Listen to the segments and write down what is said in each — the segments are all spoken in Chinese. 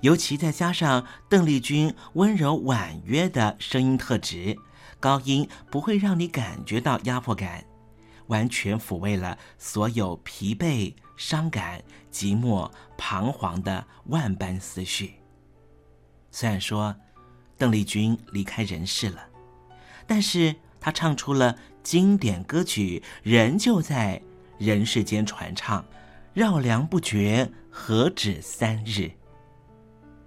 尤其再加上邓丽君温柔婉约的声音特质，高音不会让你感觉到压迫感，完全抚慰了所有疲惫、伤感、寂寞、彷徨的万般思绪。虽然说邓丽君离开人世了，但是她唱出了经典歌曲，仍旧在人世间传唱，绕梁不绝，何止三日。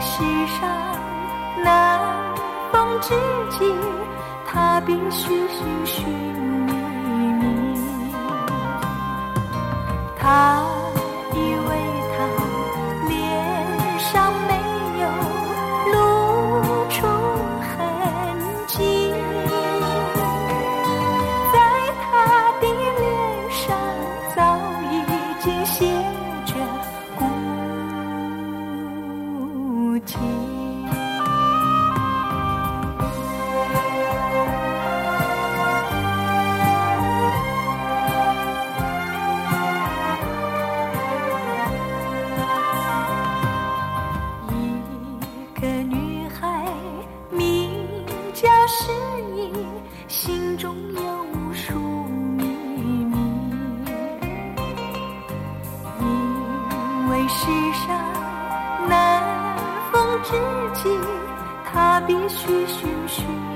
世上难逢知己他必须寻寻觅觅他世上难逢知己他必须寻寻。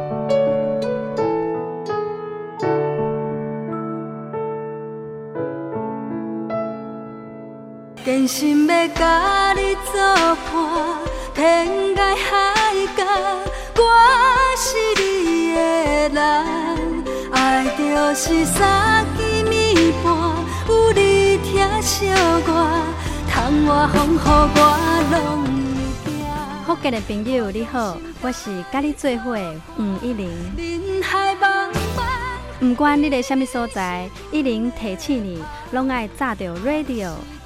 真心要甲你作伴，天涯海角，我是你的人。爱就是三更暝半，有你疼惜我，窗外风雨我拢会惊。福建的朋友你好，我是甲你做伙黄一玲。人海茫茫。不管你在什么所在，一玲提起你，拢爱炸着 radio，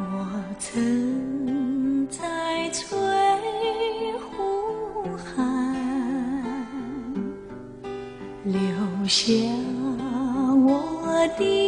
我曾在翠湖畔留下我的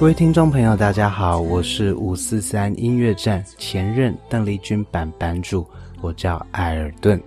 各位听众朋友，大家好，我是五四三音乐站前任邓丽君版版主，我叫艾尔顿。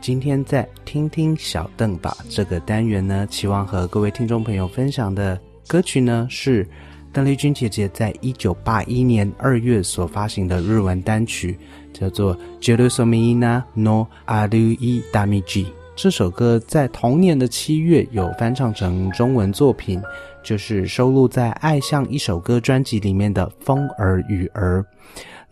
今天在听听小邓吧这个单元呢，期望和各位听众朋友分享的歌曲呢是。邓丽君姐姐在一九八一年二月所发行的日文单曲叫做《Jerusomina no Arui Damiji》。这首歌在同年的七月有翻唱成中文作品，就是收录在《爱像一首歌》专辑里面的《风儿雨儿》。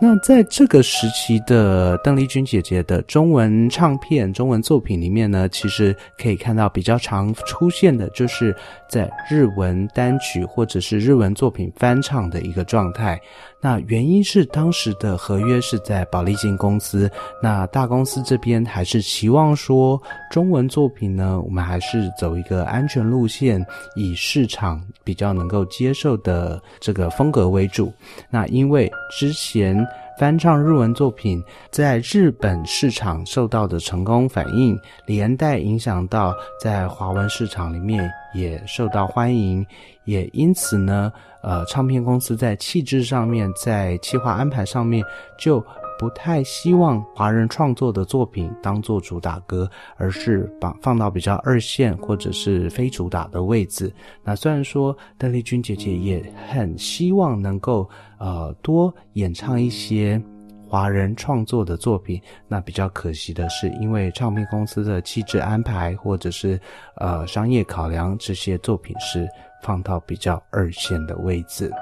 那在这个时期的邓丽君姐姐的中文唱片、中文作品里面呢，其实可以看到比较常出现的就是在日文单曲或者是日文作品翻唱的一个状态。那原因是当时的合约是在宝丽金公司，那大公司这边还是期望说中文作品呢，我们还是走一个安全路线，以市场比较能够接受的这个风格为主。那因为之前。翻唱日文作品在日本市场受到的成功反应，连带影响到在华文市场里面也受到欢迎，也因此呢，呃，唱片公司在气质上面，在企划安排上面就。不太希望华人创作的作品当做主打歌，而是把放到比较二线或者是非主打的位置。那虽然说邓丽君姐姐也很希望能够呃多演唱一些华人创作的作品，那比较可惜的是，因为唱片公司的气质安排或者是呃商业考量，这些作品是放到比较二线的位置。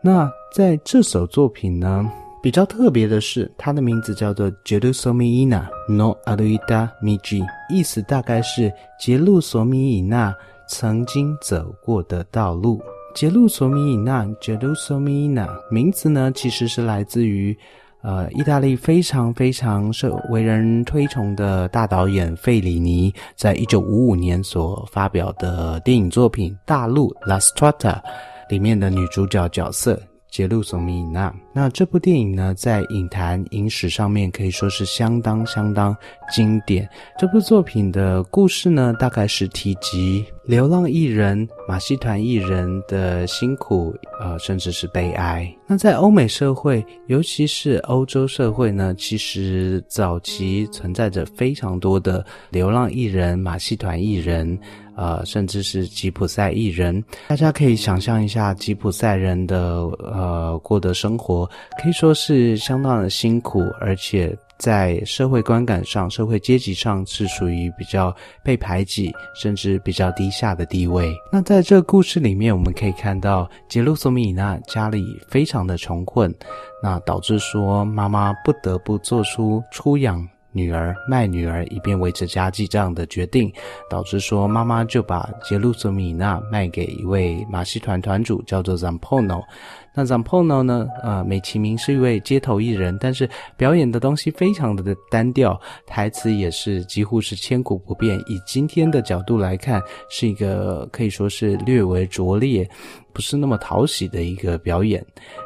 那在这首作品呢？比较特别的是，它的名字叫做《杰鲁索米伊娜 no aluida miji》，意思大概是杰路索米伊娜曾经走过的道路。杰路索米伊娜 （Jerusalem） 名字呢，其实是来自于呃意大利非常非常受为人推崇的大导演费里尼，在一九五五年所发表的电影作品《大陆》（La Strada） 里面的女主角角色。杰路索米娜，那这部电影呢，在影坛影史上面可以说是相当相当经典。这部作品的故事呢，大概是提及流浪艺人、马戏团艺人的辛苦，呃，甚至是悲哀。那在欧美社会，尤其是欧洲社会呢，其实早期存在着非常多的流浪艺人、马戏团艺人。呃，甚至是吉普赛艺人，大家可以想象一下吉普赛人的呃过的生活，可以说是相当的辛苦，而且在社会观感上、社会阶级上是属于比较被排挤，甚至比较低下的地位。那在这个故事里面，我们可以看到杰路索米娜家里非常的穷困，那导致说妈妈不得不做出出养。女儿卖女儿以便维持家计这样的决定，导致说妈妈就把杰路索米娜卖给一位马戏团团主，叫做 Zampono。那 Zampono 呢？啊，美其名是一位街头艺人，但是表演的东西非常的单调，台词也是几乎是千古不变。以今天的角度来看，是一个可以说是略为拙劣，不是那么讨喜的一个表演。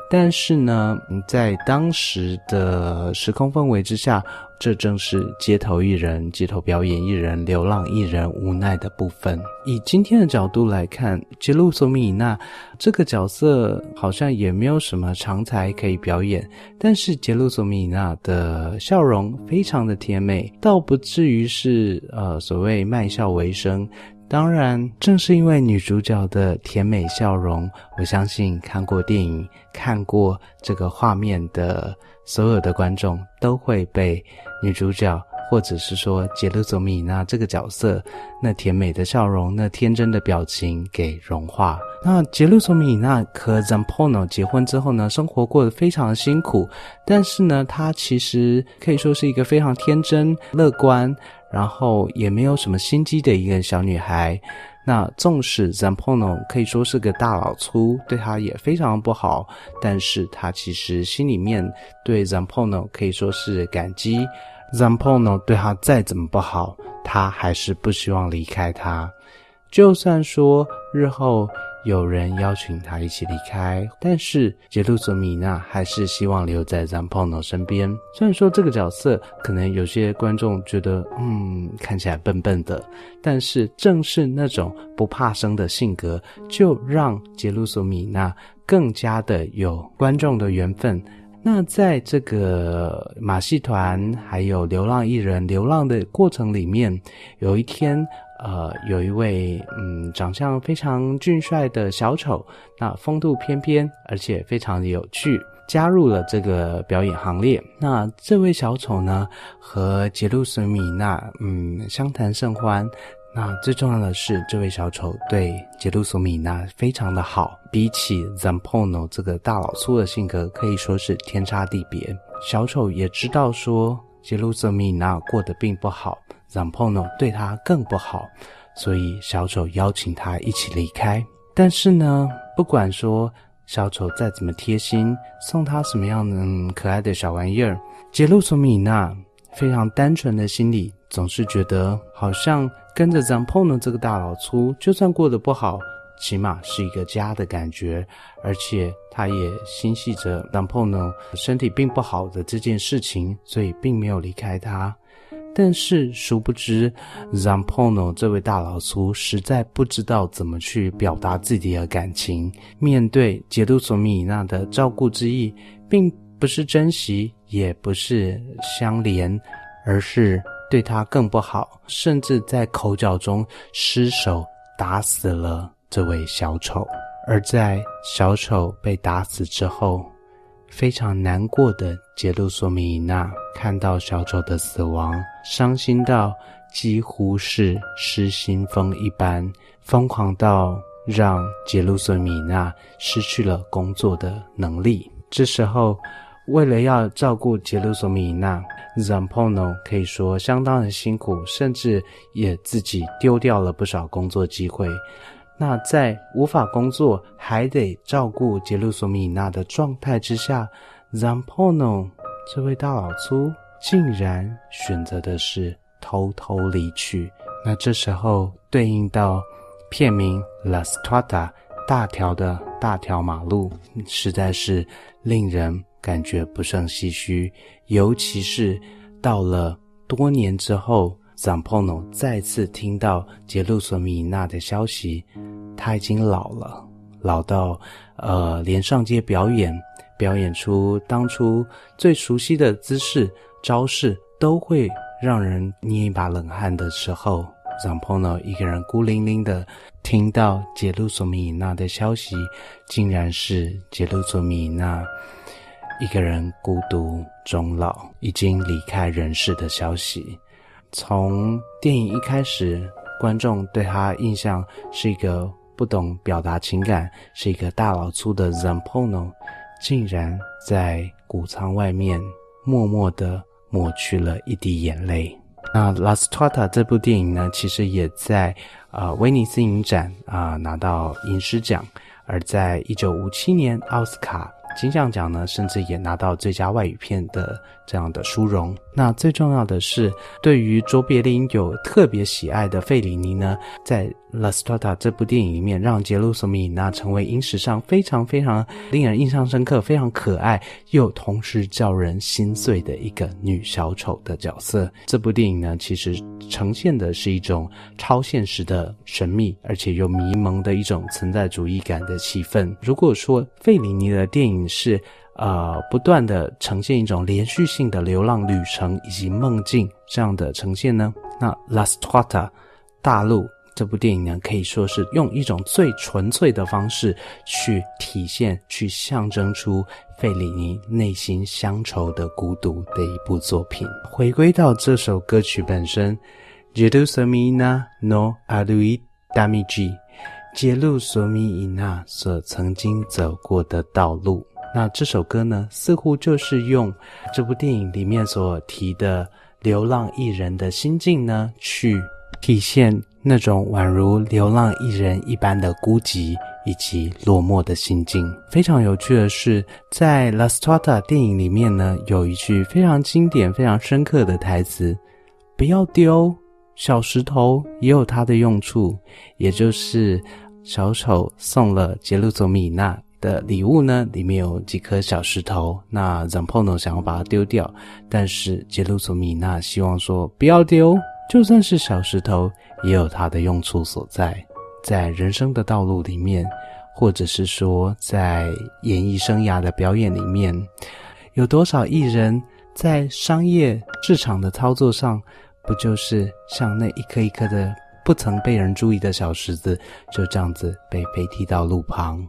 但是呢，在当时的时空氛围之下。这正是街头艺人、街头表演艺人、流浪艺人无奈的部分。以今天的角度来看，杰路索米娜这个角色好像也没有什么长才可以表演，但是杰路索米娜的笑容非常的甜美，倒不至于是呃所谓卖笑为生。当然，正是因为女主角的甜美笑容，我相信看过电影、看过这个画面的。所有的观众都会被女主角，或者是说杰路佐米娜这个角色那甜美的笑容、那天真的表情给融化。那杰路佐米娜和 Zampono 结婚之后呢，生活过得非常辛苦，但是呢，她其实可以说是一个非常天真、乐观，然后也没有什么心机的一个小女孩。那纵使 Zampono 可以说是个大老粗，对他也非常不好，但是他其实心里面对 Zampono 可以说是感激。Zampono 对他再怎么不好，他还是不希望离开他，就算说日后。有人邀请他一起离开，但是杰路索米娜还是希望留在 Zampono 身边。虽然说这个角色可能有些观众觉得，嗯，看起来笨笨的，但是正是那种不怕生的性格，就让杰路索米娜更加的有观众的缘分。那在这个马戏团还有流浪艺人流浪的过程里面，有一天。呃，有一位嗯，长相非常俊帅的小丑，那风度翩翩，而且非常的有趣，加入了这个表演行列。那这位小丑呢，和杰路索米娜嗯相谈甚欢。那最重要的是，这位小丑对杰路索米娜非常的好，比起 Zampono 这个大老粗的性格，可以说是天差地别。小丑也知道说杰路索米娜过得并不好，Zampono 对他更不好，所以小丑邀请他一起离开。但是呢，不管说小丑再怎么贴心，送他什么样的可爱的小玩意儿，杰鲁索米娜非常单纯的心里总是觉得好像。跟着 Zampono 这个大老粗，就算过得不好，起码是一个家的感觉。而且他也心系着 Zampono 身体并不好的这件事情，所以并没有离开他。但是殊不知，Zampono 这位大老粗实在不知道怎么去表达自己的感情。面对杰鲁索米娜的照顾之意，并不是珍惜，也不是相连，而是。对他更不好，甚至在口角中失手打死了这位小丑。而在小丑被打死之后，非常难过的杰鲁索米娜看到小丑的死亡，伤心到几乎是失心疯一般，疯狂到让杰鲁索米娜失去了工作的能力。这时候。为了要照顾杰鲁索米娜，Zampono 可以说相当的辛苦，甚至也自己丢掉了不少工作机会。那在无法工作还得照顾杰鲁索米娜的状态之下，Zampono 这位大老粗竟然选择的是偷偷离去。那这时候对应到片名 La Strada 大条的大条马路，实在是令人。感觉不胜唏嘘，尤其是到了多年之后，Zampono 再次听到杰路索米娜的消息，他已经老了，老到呃，连上街表演，表演出当初最熟悉的姿势招式，都会让人捏一把冷汗的时候，Zampono 一个人孤零零的听到杰路索米娜的消息，竟然是杰路索米娜。一个人孤独终老，已经离开人世的消息。从电影一开始，观众对他印象是一个不懂表达情感、是一个大老粗的 Zampono，竟然在谷仓外面默默地抹去了一滴眼泪。那《La Strada》这部电影呢，其实也在啊威尼斯影展啊拿到银狮奖，而在一九五七年奥斯卡。金像奖呢，甚至也拿到最佳外语片的这样的殊荣。那最重要的是，对于卓别林有特别喜爱的费里尼呢，在。《La Strada》这部电影里面，让杰鲁索米娜成为影史上非常非常令人印象深刻、非常可爱又同时叫人心碎的一个女小丑的角色。这部电影呢，其实呈现的是一种超现实的神秘，而且又迷蒙的一种存在主义感的气氛。如果说费里尼的电影是呃不断的呈现一种连续性的流浪旅程以及梦境这样的呈现呢，那《La Strada》大陆。这部电影呢，可以说是用一种最纯粹的方式去体现、去象征出费里尼内心乡愁的孤独的一部作品。回归到这首歌曲本身，杰鲁索米娜 no adui damigi，揭露索米伊娜所曾经走过的道路。那这首歌呢，似乎就是用这部电影里面所提的流浪艺人的心境呢，去体现。那种宛如流浪艺人一般的孤寂以及落寞的心境。非常有趣的是，在《La Strada》电影里面呢，有一句非常经典、非常深刻的台词：“不要丢小石头，也有它的用处。”也就是小丑送了杰鲁佐米娜的礼物呢，里面有几颗小石头。那 Zampono 想要把它丢掉，但是杰鲁索米娜希望说：“不要丢。”就算是小石头，也有它的用处所在。在人生的道路里面，或者是说在演艺生涯的表演里面，有多少艺人，在商业市场的操作上，不就是像那一颗一颗的不曾被人注意的小石子，就这样子被飞踢到路旁？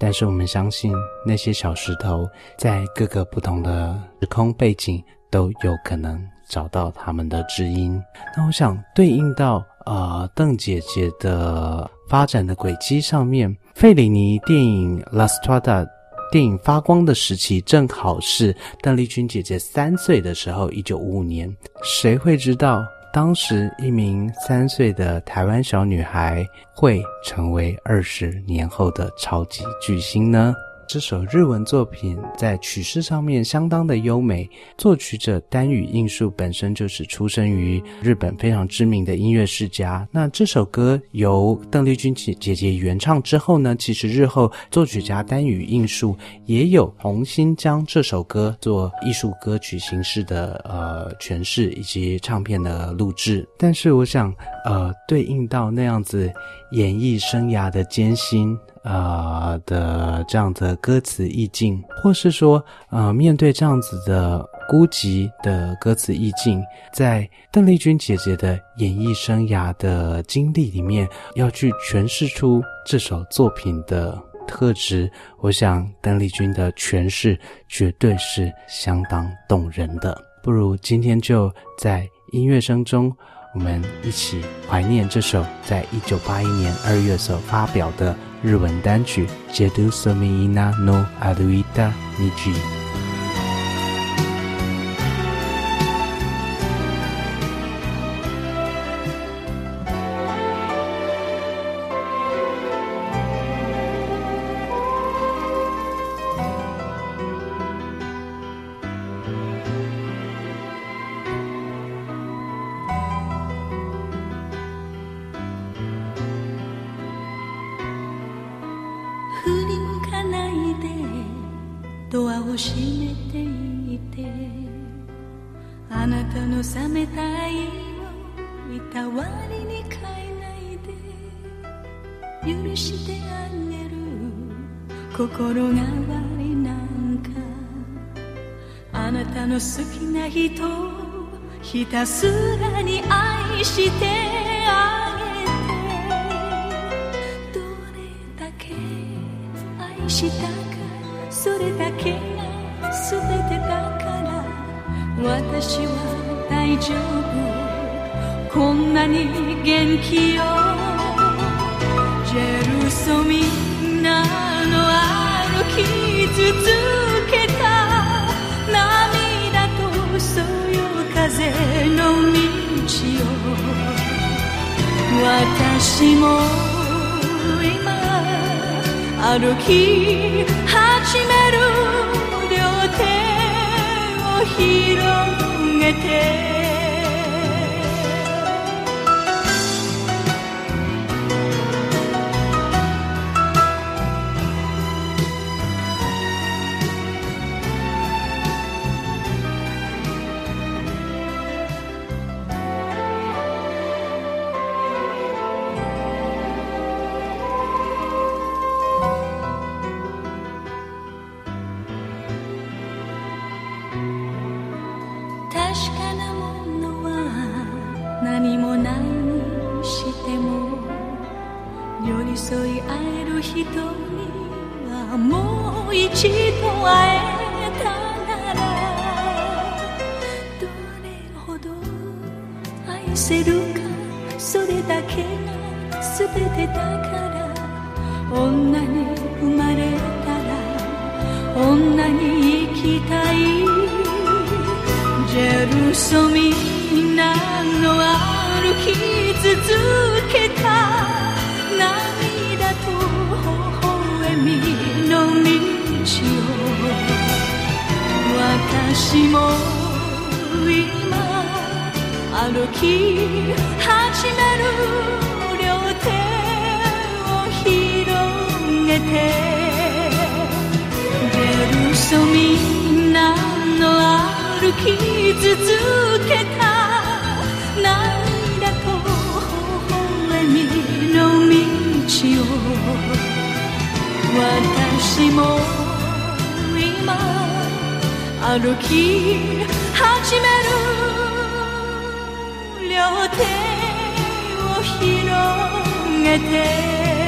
但是我们相信，那些小石头在各个不同的时空背景都有可能。找到他们的知音。那我想对应到呃邓姐姐的发展的轨迹上面，费里尼电影《La Strada》电影发光的时期，正好是邓丽君姐姐三岁的时候，一九五五年。谁会知道，当时一名三岁的台湾小女孩会成为二十年后的超级巨星呢？这首日文作品在曲式上面相当的优美，作曲者丹羽映树本身就是出生于日本非常知名的音乐世家。那这首歌由邓丽君姐姐姐原唱之后呢，其实日后作曲家丹羽映树也有重新将这首歌做艺术歌曲形式的呃诠释以及唱片的录制。但是我想，呃，对应到那样子演艺生涯的艰辛。呃的这样的歌词意境，或是说呃面对这样子的孤寂的歌词意境，在邓丽君姐姐的演艺生涯的经历里面，要去诠释出这首作品的特质，我想邓丽君的诠释绝对是相当动人的。不如今天就在音乐声中，我们一起怀念这首在一九八一年二月所发表的。日文单曲《j e d u s o m i n a no a l u i t a Niji》。ていてあなたの冷めた愛をいたわりに変えないで許してあげる心変わりなんか。あなたの好きな人をひたすらに愛してあげてどれだけ愛した私は大丈夫こんなに元気よジェルソミンナの歩き続けた涙とそよ風の道を私も今歩き始める広げて」れる人にはもう一度会えたならどれほど愛せるかそれだけが全てだから女に生まれたら女に生きたいジェルソミなの歩き続けたの道を私も今歩き始める両手を広げて出るそみんなの歩き続けた。涙と微笑みの道を私も今歩き始める両手を広げて